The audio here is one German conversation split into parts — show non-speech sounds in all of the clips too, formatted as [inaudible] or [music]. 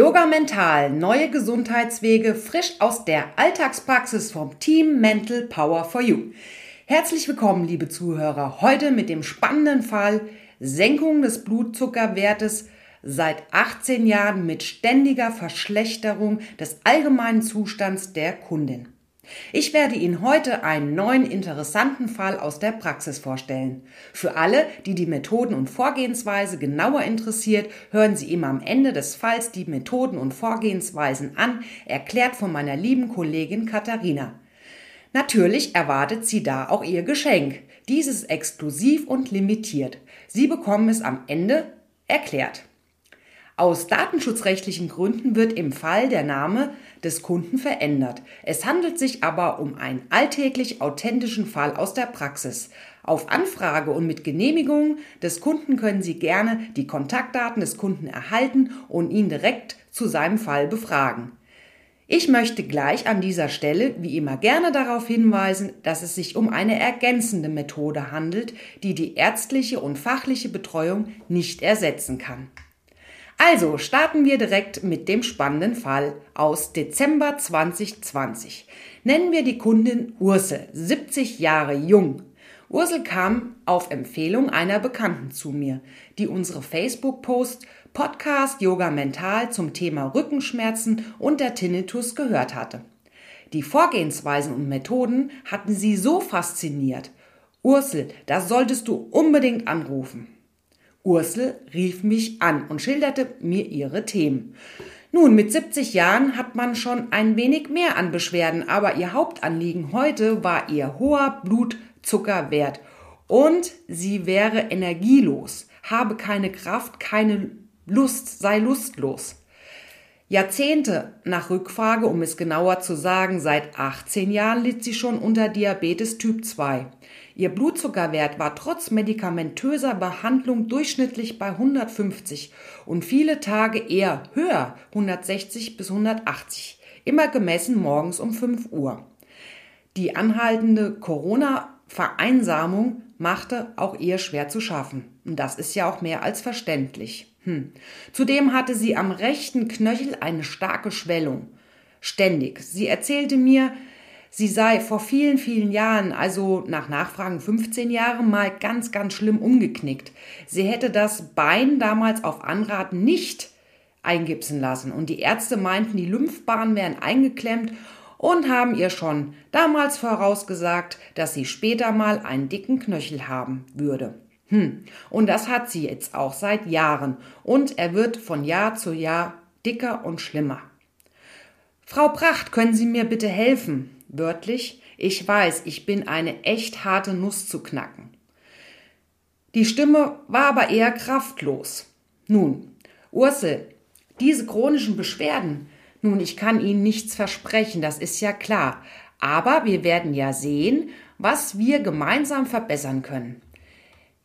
Yoga Mental, neue Gesundheitswege frisch aus der Alltagspraxis vom Team Mental Power for You. Herzlich willkommen, liebe Zuhörer, heute mit dem spannenden Fall Senkung des Blutzuckerwertes seit 18 Jahren mit ständiger Verschlechterung des allgemeinen Zustands der Kundin. Ich werde Ihnen heute einen neuen interessanten Fall aus der Praxis vorstellen. Für alle, die die Methoden und Vorgehensweise genauer interessiert, hören Sie ihm am Ende des Falls die Methoden und Vorgehensweisen an, erklärt von meiner lieben Kollegin Katharina. Natürlich erwartet sie da auch ihr Geschenk. Dieses exklusiv und limitiert. Sie bekommen es am Ende erklärt. Aus datenschutzrechtlichen Gründen wird im Fall der Name des Kunden verändert. Es handelt sich aber um einen alltäglich authentischen Fall aus der Praxis. Auf Anfrage und mit Genehmigung des Kunden können Sie gerne die Kontaktdaten des Kunden erhalten und ihn direkt zu seinem Fall befragen. Ich möchte gleich an dieser Stelle wie immer gerne darauf hinweisen, dass es sich um eine ergänzende Methode handelt, die die ärztliche und fachliche Betreuung nicht ersetzen kann. Also starten wir direkt mit dem spannenden Fall aus Dezember 2020. Nennen wir die Kundin Ursel, 70 Jahre jung. Ursel kam auf Empfehlung einer Bekannten zu mir, die unsere Facebook-Post Podcast Yoga Mental zum Thema Rückenschmerzen und der Tinnitus gehört hatte. Die Vorgehensweisen und Methoden hatten sie so fasziniert. Ursel, das solltest du unbedingt anrufen. Ursel rief mich an und schilderte mir ihre Themen. Nun, mit 70 Jahren hat man schon ein wenig mehr an Beschwerden, aber ihr Hauptanliegen heute war ihr hoher Blutzuckerwert und sie wäre energielos, habe keine Kraft, keine Lust, sei lustlos. Jahrzehnte nach Rückfrage, um es genauer zu sagen, seit 18 Jahren litt sie schon unter Diabetes Typ 2. Ihr Blutzuckerwert war trotz medikamentöser Behandlung durchschnittlich bei 150 und viele Tage eher höher, 160 bis 180, immer gemessen morgens um 5 Uhr. Die anhaltende Corona-Vereinsamung machte auch ihr schwer zu schaffen. Und das ist ja auch mehr als verständlich. Hm. Zudem hatte sie am rechten Knöchel eine starke Schwellung. Ständig. Sie erzählte mir, sie sei vor vielen, vielen Jahren, also nach Nachfragen 15 Jahre, mal ganz, ganz schlimm umgeknickt. Sie hätte das Bein damals auf Anraten nicht eingipsen lassen und die Ärzte meinten, die Lymphbahnen wären eingeklemmt und haben ihr schon damals vorausgesagt, dass sie später mal einen dicken Knöchel haben würde. Hm. Und das hat sie jetzt auch seit Jahren und er wird von Jahr zu Jahr dicker und schlimmer. Frau Pracht, können Sie mir bitte helfen? Wörtlich, ich weiß, ich bin eine echt harte Nuss zu knacken. Die Stimme war aber eher kraftlos. Nun, Ursel, diese chronischen Beschwerden, nun, ich kann Ihnen nichts versprechen, das ist ja klar, aber wir werden ja sehen, was wir gemeinsam verbessern können.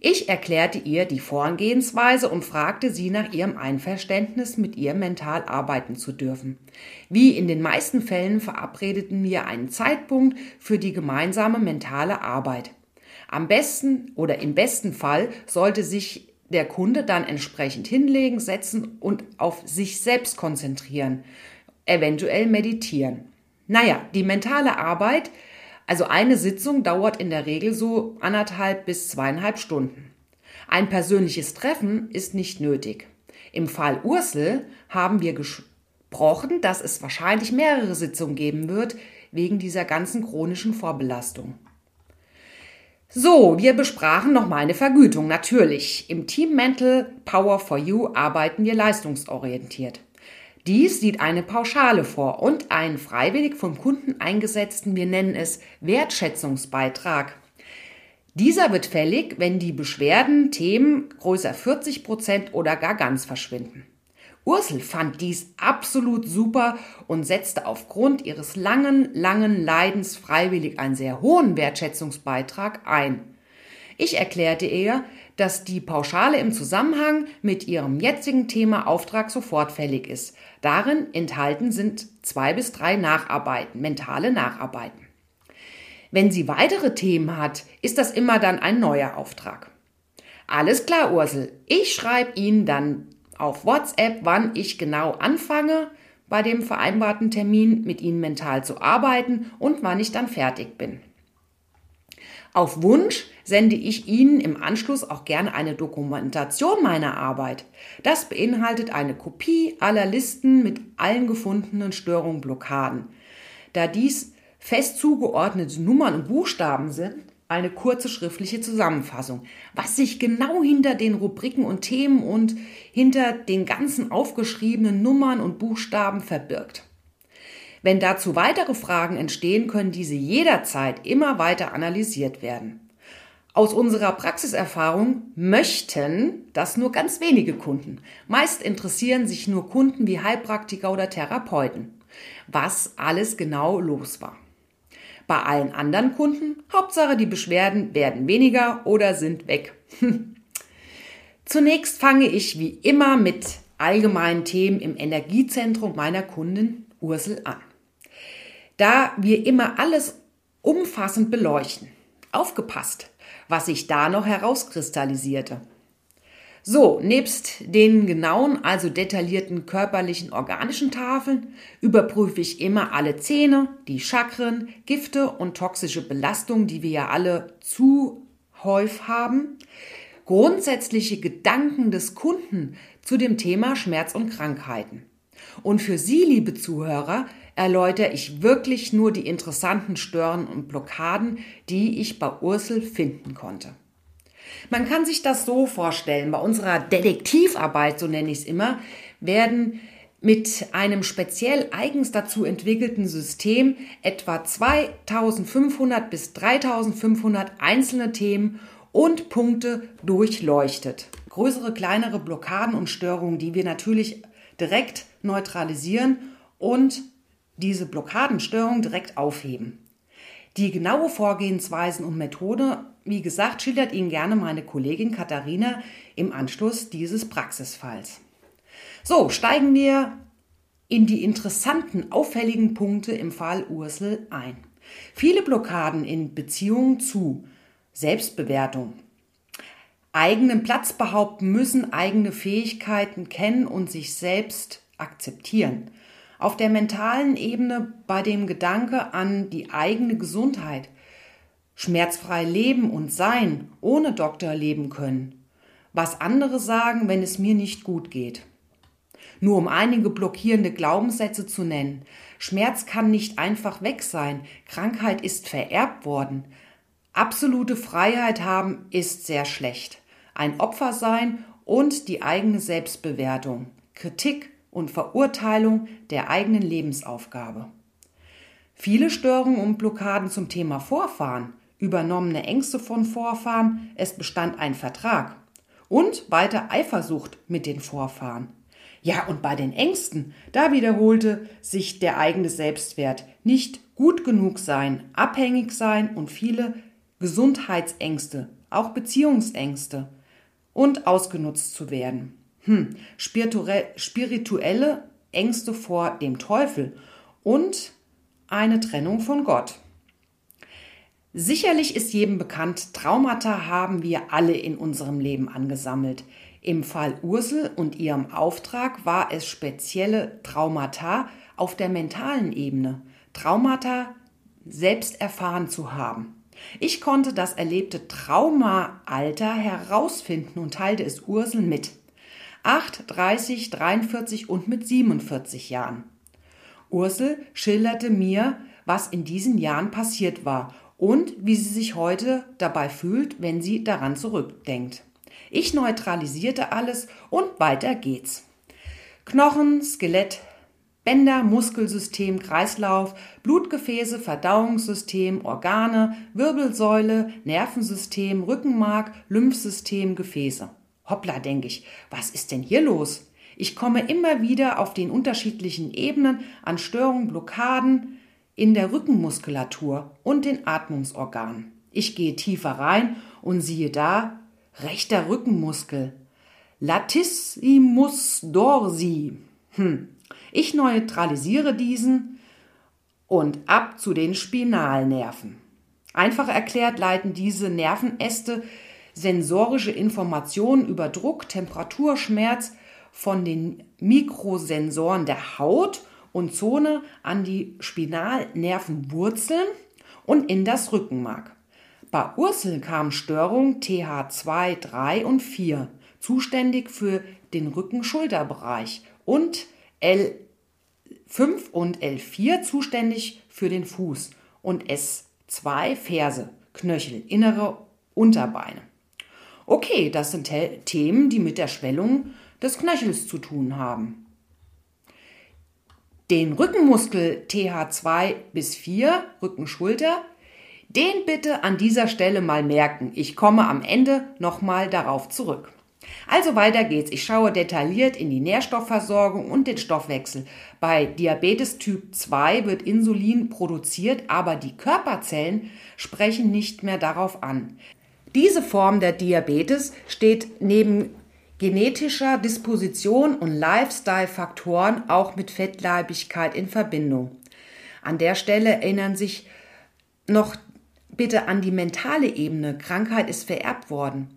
Ich erklärte ihr die Vorgehensweise und fragte sie nach ihrem Einverständnis, mit ihr mental arbeiten zu dürfen. Wie in den meisten Fällen verabredeten wir einen Zeitpunkt für die gemeinsame mentale Arbeit. Am besten oder im besten Fall sollte sich der Kunde dann entsprechend hinlegen, setzen und auf sich selbst konzentrieren, eventuell meditieren. Naja, die mentale Arbeit also eine Sitzung dauert in der Regel so anderthalb bis zweieinhalb Stunden. Ein persönliches Treffen ist nicht nötig. Im Fall Ursel haben wir gesprochen, dass es wahrscheinlich mehrere Sitzungen geben wird, wegen dieser ganzen chronischen Vorbelastung. So, wir besprachen noch meine Vergütung. Natürlich. Im Team Mental Power for You arbeiten wir leistungsorientiert. Dies sieht eine Pauschale vor und einen freiwillig vom Kunden eingesetzten, wir nennen es Wertschätzungsbeitrag. Dieser wird fällig, wenn die Beschwerden, Themen größer 40 Prozent oder gar ganz verschwinden. Ursel fand dies absolut super und setzte aufgrund ihres langen, langen Leidens freiwillig einen sehr hohen Wertschätzungsbeitrag ein. Ich erklärte ihr, dass die Pauschale im Zusammenhang mit ihrem jetzigen Thema Auftrag sofort fällig ist. Darin enthalten sind zwei bis drei Nacharbeiten, mentale Nacharbeiten. Wenn sie weitere Themen hat, ist das immer dann ein neuer Auftrag. Alles klar, Ursel. Ich schreibe Ihnen dann auf WhatsApp, wann ich genau anfange, bei dem vereinbarten Termin mit Ihnen mental zu arbeiten und wann ich dann fertig bin. Auf Wunsch sende ich Ihnen im Anschluss auch gerne eine Dokumentation meiner Arbeit. Das beinhaltet eine Kopie aller Listen mit allen gefundenen Störungen, Blockaden. Da dies fest zugeordnete Nummern und Buchstaben sind, eine kurze schriftliche Zusammenfassung, was sich genau hinter den Rubriken und Themen und hinter den ganzen aufgeschriebenen Nummern und Buchstaben verbirgt. Wenn dazu weitere Fragen entstehen, können diese jederzeit immer weiter analysiert werden. Aus unserer Praxiserfahrung möchten das nur ganz wenige Kunden. Meist interessieren sich nur Kunden wie Heilpraktiker oder Therapeuten, was alles genau los war. Bei allen anderen Kunden, Hauptsache die Beschwerden werden weniger oder sind weg. [laughs] Zunächst fange ich wie immer mit allgemeinen Themen im Energiezentrum meiner Kundin Ursel an. Da wir immer alles umfassend beleuchten. Aufgepasst, was sich da noch herauskristallisierte. So, nebst den genauen, also detaillierten körperlichen organischen Tafeln überprüfe ich immer alle Zähne, die Chakren, Gifte und toxische Belastungen, die wir ja alle zu häufig haben, grundsätzliche Gedanken des Kunden zu dem Thema Schmerz und Krankheiten. Und für Sie, liebe Zuhörer, erläutere ich wirklich nur die interessanten Stören und Blockaden, die ich bei Ursel finden konnte. Man kann sich das so vorstellen, bei unserer Detektivarbeit, so nenne ich es immer, werden mit einem speziell eigens dazu entwickelten System etwa 2500 bis 3500 einzelne Themen und Punkte durchleuchtet. Größere, kleinere Blockaden und Störungen, die wir natürlich direkt neutralisieren und diese Blockadenstörung direkt aufheben. Die genaue Vorgehensweisen und Methode, wie gesagt, schildert Ihnen gerne meine Kollegin Katharina im Anschluss dieses Praxisfalls. So, steigen wir in die interessanten, auffälligen Punkte im Fall Ursel ein. Viele Blockaden in Beziehung zu Selbstbewertung, eigenen Platz behaupten müssen, eigene Fähigkeiten kennen und sich selbst akzeptieren. Auf der mentalen Ebene bei dem Gedanke an die eigene Gesundheit, schmerzfrei leben und sein, ohne Doktor leben können. Was andere sagen, wenn es mir nicht gut geht. Nur um einige blockierende Glaubenssätze zu nennen. Schmerz kann nicht einfach weg sein. Krankheit ist vererbt worden. Absolute Freiheit haben ist sehr schlecht. Ein Opfer sein und die eigene Selbstbewertung. Kritik und Verurteilung der eigenen Lebensaufgabe. Viele Störungen und Blockaden zum Thema Vorfahren, übernommene Ängste von Vorfahren, es bestand ein Vertrag und weiter Eifersucht mit den Vorfahren. Ja, und bei den Ängsten, da wiederholte sich der eigene Selbstwert, nicht gut genug sein, abhängig sein und viele Gesundheitsängste, auch Beziehungsängste und ausgenutzt zu werden hm, spirituelle Ängste vor dem Teufel und eine Trennung von Gott. Sicherlich ist jedem bekannt, Traumata haben wir alle in unserem Leben angesammelt. Im Fall Ursel und ihrem Auftrag war es spezielle Traumata auf der mentalen Ebene. Traumata selbst erfahren zu haben. Ich konnte das erlebte Traumaalter herausfinden und teilte es Ursel mit. 8, 30, 43 und mit 47 Jahren. Ursel schilderte mir, was in diesen Jahren passiert war und wie sie sich heute dabei fühlt, wenn sie daran zurückdenkt. Ich neutralisierte alles und weiter geht's. Knochen, Skelett, Bänder, Muskelsystem, Kreislauf, Blutgefäße, Verdauungssystem, Organe, Wirbelsäule, Nervensystem, Rückenmark, Lymphsystem, Gefäße. Hoppla, denke ich, was ist denn hier los? Ich komme immer wieder auf den unterschiedlichen Ebenen an Störungen, Blockaden in der Rückenmuskulatur und den Atmungsorganen. Ich gehe tiefer rein und siehe da, rechter Rückenmuskel. Latissimus dorsi. Hm. Ich neutralisiere diesen und ab zu den Spinalnerven. Einfach erklärt leiten diese Nervenäste sensorische Informationen über Druck, Temperatur, Schmerz von den Mikrosensoren der Haut und Zone an die Spinalnervenwurzeln und in das Rückenmark. Bei Ursel kamen Störungen TH2, 3 und 4, zuständig für den Rücken-Schulterbereich und L5 und L4 zuständig für den Fuß und S2 Ferse, Knöchel, innere Unterbeine. Okay, das sind Themen, die mit der Schwellung des Knöchels zu tun haben. Den Rückenmuskel TH2 bis 4, Rücken-Schulter, den bitte an dieser Stelle mal merken. Ich komme am Ende nochmal darauf zurück. Also weiter geht's. Ich schaue detailliert in die Nährstoffversorgung und den Stoffwechsel. Bei Diabetes Typ 2 wird Insulin produziert, aber die Körperzellen sprechen nicht mehr darauf an. Diese Form der Diabetes steht neben genetischer Disposition und Lifestyle-Faktoren auch mit Fettleibigkeit in Verbindung. An der Stelle erinnern sich noch bitte an die mentale Ebene. Krankheit ist vererbt worden.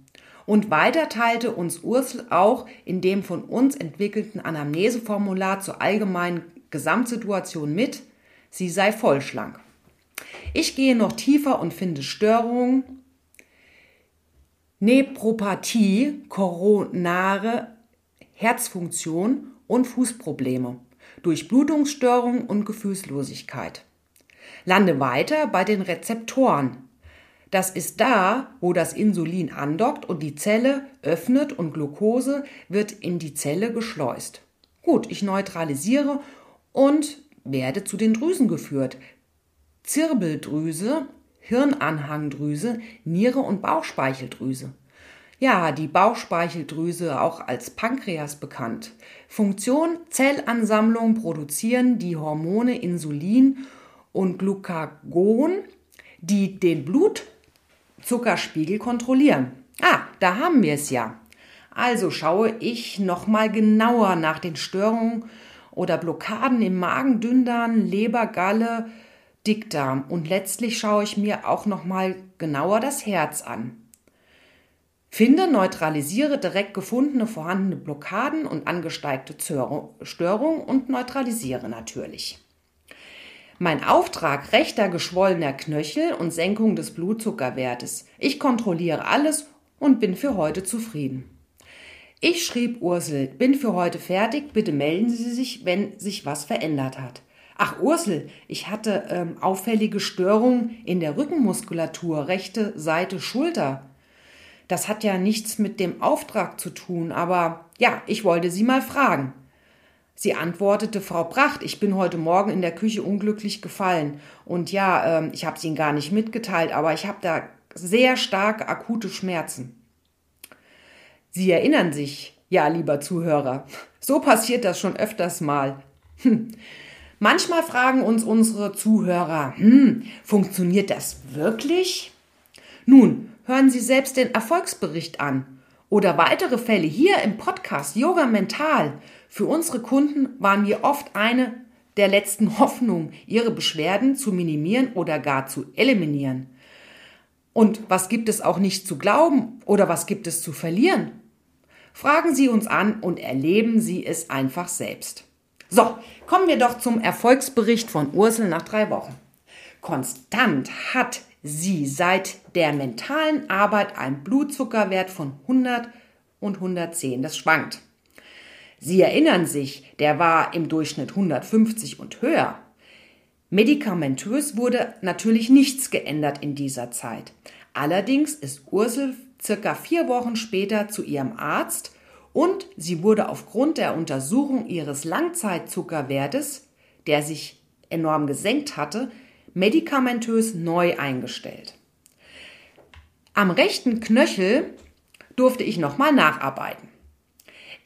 Und weiter teilte uns Ursel auch in dem von uns entwickelten Anamneseformular zur allgemeinen Gesamtsituation mit, sie sei vollschlank. Ich gehe noch tiefer und finde Störungen, Nephropathie, koronare Herzfunktion und Fußprobleme, Durchblutungsstörungen und Gefühlslosigkeit. Lande weiter bei den Rezeptoren. Das ist da, wo das Insulin andockt und die Zelle öffnet und Glucose wird in die Zelle geschleust. Gut, ich neutralisiere und werde zu den Drüsen geführt. Zirbeldrüse, Hirnanhangdrüse, Niere und Bauchspeicheldrüse. Ja, die Bauchspeicheldrüse, auch als Pankreas bekannt. Funktion Zellansammlung produzieren die Hormone Insulin und Glucagon, die den Blutzuckerspiegel kontrollieren. Ah, da haben wir es ja. Also schaue ich nochmal genauer nach den Störungen oder Blockaden im Magen, Dünndarm, Leber, Galle, Dickdarm und letztlich schaue ich mir auch nochmal genauer das Herz an. Finde, neutralisiere direkt gefundene vorhandene Blockaden und angesteigte Störungen und neutralisiere natürlich. Mein Auftrag rechter geschwollener Knöchel und Senkung des Blutzuckerwertes. Ich kontrolliere alles und bin für heute zufrieden. Ich schrieb Ursel, bin für heute fertig, bitte melden Sie sich, wenn sich was verändert hat. Ach Ursel, ich hatte ähm, auffällige Störungen in der Rückenmuskulatur, rechte Seite Schulter. Das hat ja nichts mit dem Auftrag zu tun, aber ja, ich wollte Sie mal fragen. Sie antwortete, Frau Pracht, ich bin heute Morgen in der Küche unglücklich gefallen. Und ja, äh, ich habe es Ihnen gar nicht mitgeteilt, aber ich habe da sehr starke akute Schmerzen. Sie erinnern sich, ja, lieber Zuhörer, [laughs] so passiert das schon öfters mal. Hm. Manchmal fragen uns unsere Zuhörer, hm, funktioniert das wirklich? Nun, hören Sie selbst den Erfolgsbericht an oder weitere Fälle hier im Podcast Yoga Mental für unsere Kunden waren wir oft eine der letzten Hoffnungen, ihre Beschwerden zu minimieren oder gar zu eliminieren. Und was gibt es auch nicht zu glauben oder was gibt es zu verlieren? Fragen Sie uns an und erleben Sie es einfach selbst. So, kommen wir doch zum Erfolgsbericht von Ursel nach drei Wochen. Konstant hat sie seit der mentalen Arbeit einen Blutzuckerwert von 100 und 110. Das schwankt. Sie erinnern sich, der war im Durchschnitt 150 und höher. Medikamentös wurde natürlich nichts geändert in dieser Zeit. Allerdings ist Ursel circa vier Wochen später zu ihrem Arzt und sie wurde aufgrund der Untersuchung ihres Langzeitzuckerwertes, der sich enorm gesenkt hatte, medikamentös neu eingestellt. Am rechten Knöchel durfte ich nochmal nacharbeiten.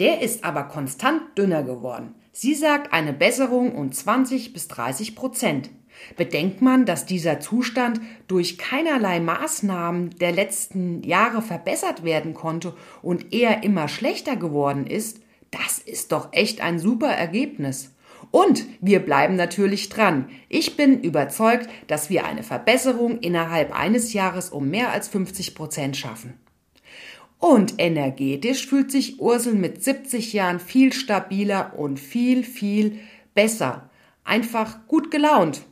Der ist aber konstant dünner geworden. Sie sagt eine Besserung um 20 bis 30 Prozent. Bedenkt man, dass dieser Zustand durch keinerlei Maßnahmen der letzten Jahre verbessert werden konnte und eher immer schlechter geworden ist, das ist doch echt ein super Ergebnis. Und wir bleiben natürlich dran. Ich bin überzeugt, dass wir eine Verbesserung innerhalb eines Jahres um mehr als 50 Prozent schaffen. Und energetisch fühlt sich Ursel mit 70 Jahren viel stabiler und viel, viel besser. Einfach gut gelaunt.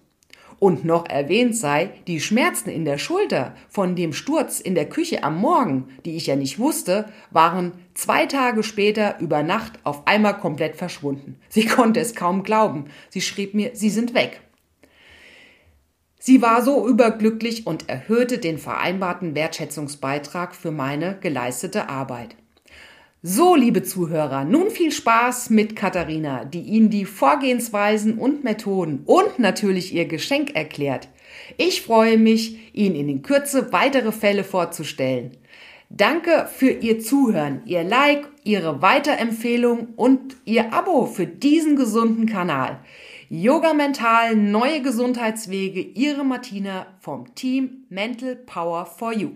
Und noch erwähnt sei, die Schmerzen in der Schulter von dem Sturz in der Küche am Morgen, die ich ja nicht wusste, waren zwei Tage später über Nacht auf einmal komplett verschwunden. Sie [laughs] konnte es kaum glauben. Sie schrieb mir, sie sind weg. Sie war so überglücklich und erhöhte den vereinbarten Wertschätzungsbeitrag für meine geleistete Arbeit. So, liebe Zuhörer, nun viel Spaß mit Katharina, die Ihnen die Vorgehensweisen und Methoden und natürlich ihr Geschenk erklärt. Ich freue mich, Ihnen in Kürze weitere Fälle vorzustellen. Danke für Ihr Zuhören, Ihr Like, Ihre Weiterempfehlung und Ihr Abo für diesen gesunden Kanal. Yoga Mental, neue Gesundheitswege, Ihre Martina vom Team Mental Power for You.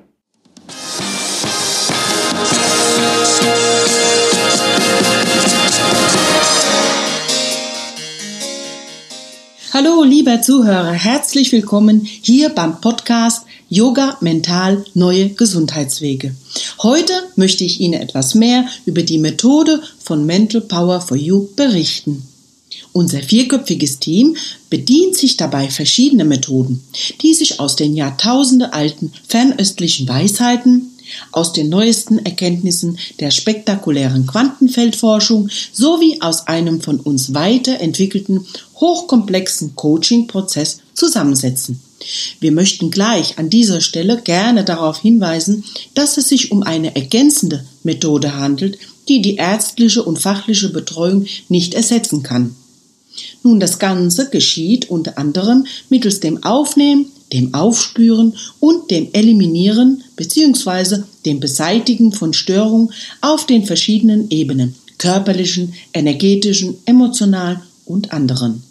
Hallo, lieber Zuhörer, herzlich willkommen hier beim Podcast Yoga Mental Neue Gesundheitswege. Heute möchte ich Ihnen etwas mehr über die Methode von Mental Power for You berichten. Unser vierköpfiges Team bedient sich dabei verschiedener Methoden, die sich aus den Jahrtausende alten fernöstlichen Weisheiten aus den neuesten Erkenntnissen der spektakulären Quantenfeldforschung sowie aus einem von uns weiterentwickelten hochkomplexen Coaching-Prozess zusammensetzen. Wir möchten gleich an dieser Stelle gerne darauf hinweisen, dass es sich um eine ergänzende Methode handelt, die die ärztliche und fachliche Betreuung nicht ersetzen kann. Nun, das Ganze geschieht unter anderem mittels dem Aufnehmen dem Aufspüren und dem Eliminieren bzw. dem Beseitigen von Störungen auf den verschiedenen Ebenen, körperlichen, energetischen, emotionalen und anderen.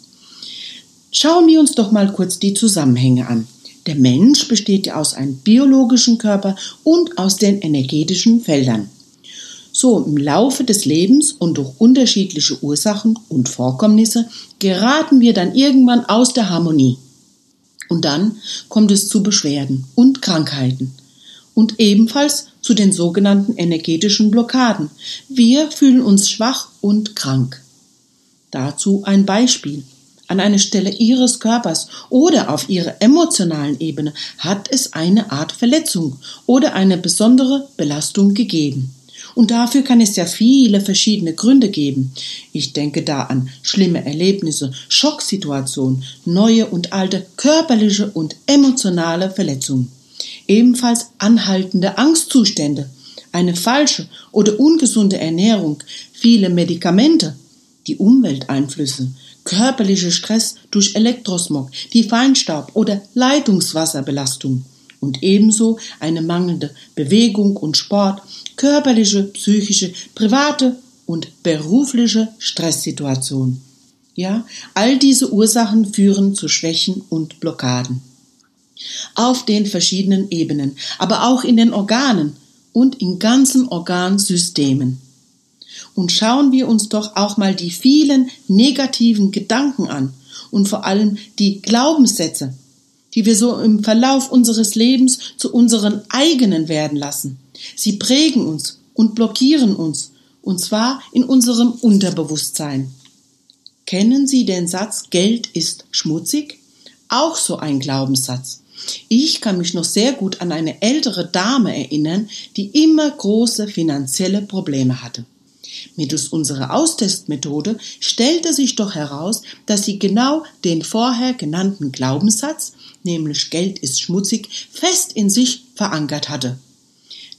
Schauen wir uns doch mal kurz die Zusammenhänge an. Der Mensch besteht ja aus einem biologischen Körper und aus den energetischen Feldern. So im Laufe des Lebens und durch unterschiedliche Ursachen und Vorkommnisse geraten wir dann irgendwann aus der Harmonie. Und dann kommt es zu Beschwerden und Krankheiten und ebenfalls zu den sogenannten energetischen Blockaden. Wir fühlen uns schwach und krank. Dazu ein Beispiel. An einer Stelle Ihres Körpers oder auf Ihrer emotionalen Ebene hat es eine Art Verletzung oder eine besondere Belastung gegeben. Und dafür kann es ja viele verschiedene Gründe geben. Ich denke da an schlimme Erlebnisse, Schocksituationen, neue und alte körperliche und emotionale Verletzungen. Ebenfalls anhaltende Angstzustände, eine falsche oder ungesunde Ernährung, viele Medikamente, die Umwelteinflüsse, körperlicher Stress durch Elektrosmog, die Feinstaub oder Leitungswasserbelastung und ebenso eine mangelnde Bewegung und Sport, körperliche, psychische, private und berufliche Stresssituation. Ja, all diese Ursachen führen zu Schwächen und Blockaden. Auf den verschiedenen Ebenen, aber auch in den Organen und in ganzen Organsystemen. Und schauen wir uns doch auch mal die vielen negativen Gedanken an und vor allem die Glaubenssätze, die wir so im Verlauf unseres Lebens zu unseren eigenen werden lassen. Sie prägen uns und blockieren uns, und zwar in unserem Unterbewusstsein. Kennen Sie den Satz Geld ist schmutzig? Auch so ein Glaubenssatz. Ich kann mich noch sehr gut an eine ältere Dame erinnern, die immer große finanzielle Probleme hatte. Mittels unserer Austestmethode stellte sich doch heraus, dass sie genau den vorher genannten Glaubenssatz, nämlich Geld ist schmutzig, fest in sich verankert hatte.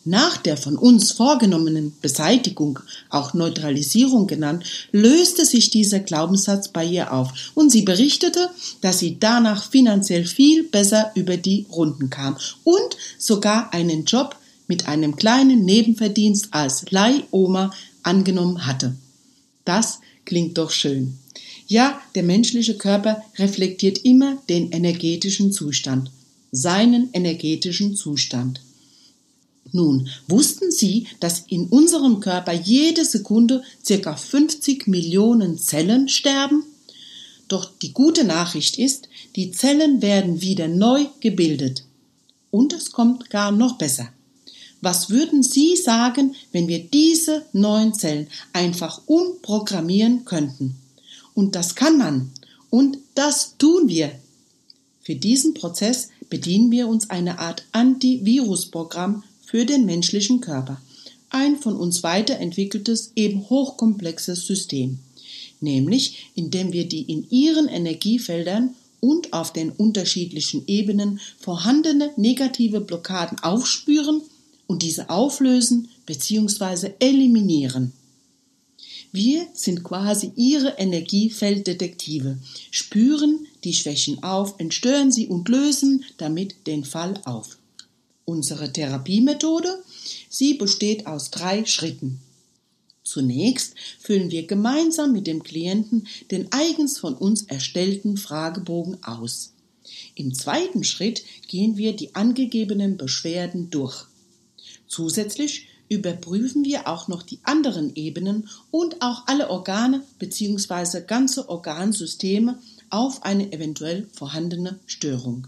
Nach der von uns vorgenommenen Beseitigung, auch Neutralisierung genannt, löste sich dieser Glaubenssatz bei ihr auf und sie berichtete, dass sie danach finanziell viel besser über die Runden kam und sogar einen Job mit einem kleinen Nebenverdienst als Leihoma angenommen hatte. Das klingt doch schön. Ja, der menschliche Körper reflektiert immer den energetischen Zustand, seinen energetischen Zustand. Nun, wussten Sie, dass in unserem Körper jede Sekunde circa 50 Millionen Zellen sterben? Doch die gute Nachricht ist, die Zellen werden wieder neu gebildet. Und es kommt gar noch besser. Was würden Sie sagen, wenn wir diese neuen Zellen einfach umprogrammieren könnten? Und das kann man. Und das tun wir. Für diesen Prozess bedienen wir uns eine Art Antivirusprogramm für den menschlichen Körper. Ein von uns weiterentwickeltes, eben hochkomplexes System. Nämlich, indem wir die in ihren Energiefeldern und auf den unterschiedlichen Ebenen vorhandene negative Blockaden aufspüren und diese auflösen bzw. eliminieren. Wir sind quasi ihre Energiefelddetektive, spüren die Schwächen auf, entstören sie und lösen damit den Fall auf. Unsere Therapiemethode, sie besteht aus drei Schritten. Zunächst füllen wir gemeinsam mit dem Klienten den eigens von uns erstellten Fragebogen aus. Im zweiten Schritt gehen wir die angegebenen Beschwerden durch. Zusätzlich überprüfen wir auch noch die anderen Ebenen und auch alle Organe bzw. ganze Organsysteme auf eine eventuell vorhandene Störung.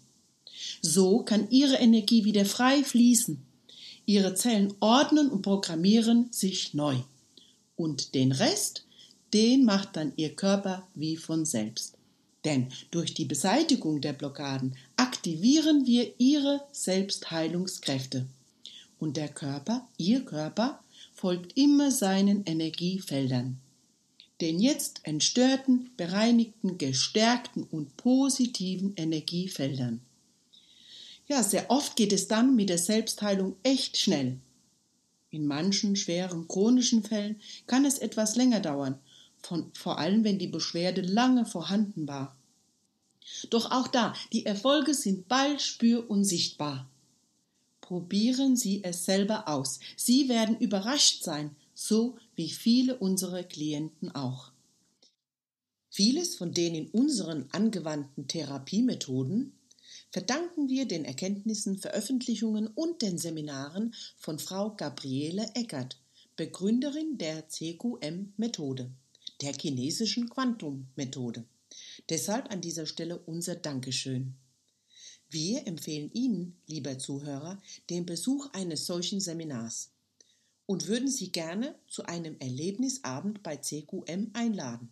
So kann Ihre Energie wieder frei fließen. Ihre Zellen ordnen und programmieren sich neu. Und den Rest, den macht dann Ihr Körper wie von selbst. Denn durch die Beseitigung der Blockaden aktivieren wir Ihre Selbstheilungskräfte. Und der Körper, Ihr Körper, folgt immer seinen Energiefeldern. Den jetzt entstörten, bereinigten, gestärkten und positiven Energiefeldern. Ja, sehr oft geht es dann mit der Selbstheilung echt schnell. In manchen schweren chronischen Fällen kann es etwas länger dauern, von, vor allem wenn die Beschwerde lange vorhanden war. Doch auch da, die Erfolge sind bald spür- und sichtbar. Probieren Sie es selber aus. Sie werden überrascht sein, so wie viele unserer Klienten auch. Vieles von den in unseren angewandten Therapiemethoden verdanken wir den Erkenntnissen, Veröffentlichungen und den Seminaren von Frau Gabriele Eckert, Begründerin der CQM-Methode, der chinesischen Quantum-Methode. Deshalb an dieser Stelle unser Dankeschön. Wir empfehlen Ihnen, lieber Zuhörer, den Besuch eines solchen Seminars und würden Sie gerne zu einem Erlebnisabend bei CQM einladen.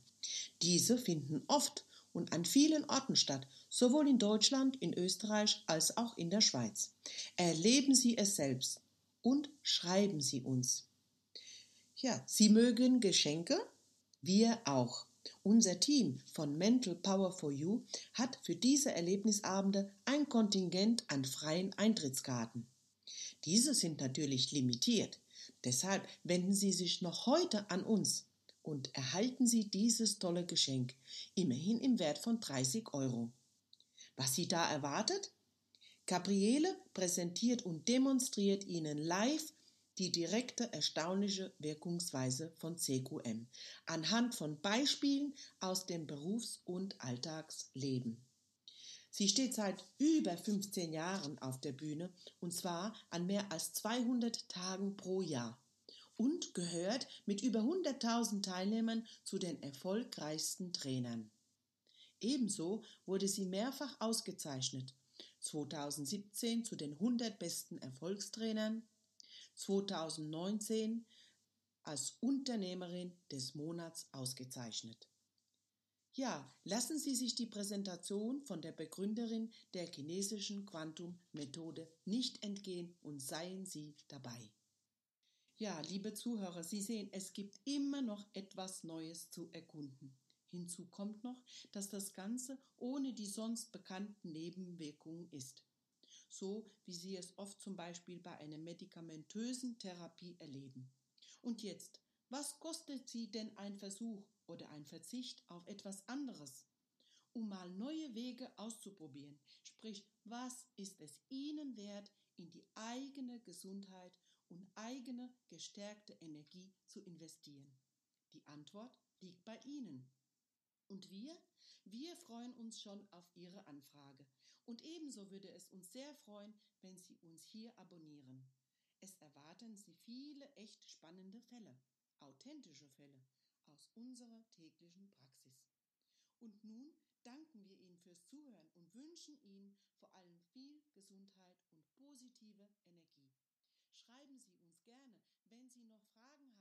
Diese finden oft und an vielen Orten statt, sowohl in Deutschland, in Österreich als auch in der Schweiz. Erleben Sie es selbst und schreiben Sie uns. Ja, Sie mögen Geschenke? Wir auch. Unser Team von Mental Power for You hat für diese Erlebnisabende ein Kontingent an freien Eintrittskarten. Diese sind natürlich limitiert. Deshalb wenden Sie sich noch heute an uns und erhalten Sie dieses tolle Geschenk, immerhin im Wert von 30 Euro. Was Sie da erwartet? Gabriele präsentiert und demonstriert Ihnen live die direkte erstaunliche Wirkungsweise von CQM anhand von Beispielen aus dem Berufs- und Alltagsleben. Sie steht seit über 15 Jahren auf der Bühne und zwar an mehr als 200 Tagen pro Jahr und gehört mit über 100.000 Teilnehmern zu den erfolgreichsten Trainern. Ebenso wurde sie mehrfach ausgezeichnet. 2017 zu den 100 besten Erfolgstrainern, 2019 als Unternehmerin des Monats ausgezeichnet. Ja, lassen Sie sich die Präsentation von der Begründerin der chinesischen Quantum-Methode nicht entgehen und seien Sie dabei. Ja, liebe Zuhörer, Sie sehen, es gibt immer noch etwas Neues zu erkunden. Hinzu kommt noch, dass das Ganze ohne die sonst bekannten Nebenwirkungen ist so wie Sie es oft zum Beispiel bei einer medikamentösen Therapie erleben. Und jetzt, was kostet Sie denn ein Versuch oder ein Verzicht auf etwas anderes? Um mal neue Wege auszuprobieren, sprich, was ist es Ihnen wert, in die eigene Gesundheit und eigene gestärkte Energie zu investieren? Die Antwort liegt bei Ihnen. Und wir? Wir freuen uns schon auf Ihre Anfrage. Und ebenso würde es uns sehr freuen, wenn Sie uns hier abonnieren. Es erwarten Sie viele echt spannende Fälle, authentische Fälle aus unserer täglichen Praxis. Und nun danken wir Ihnen fürs Zuhören und wünschen Ihnen vor allem viel Gesundheit und positive Energie. Schreiben Sie uns gerne, wenn Sie noch Fragen haben.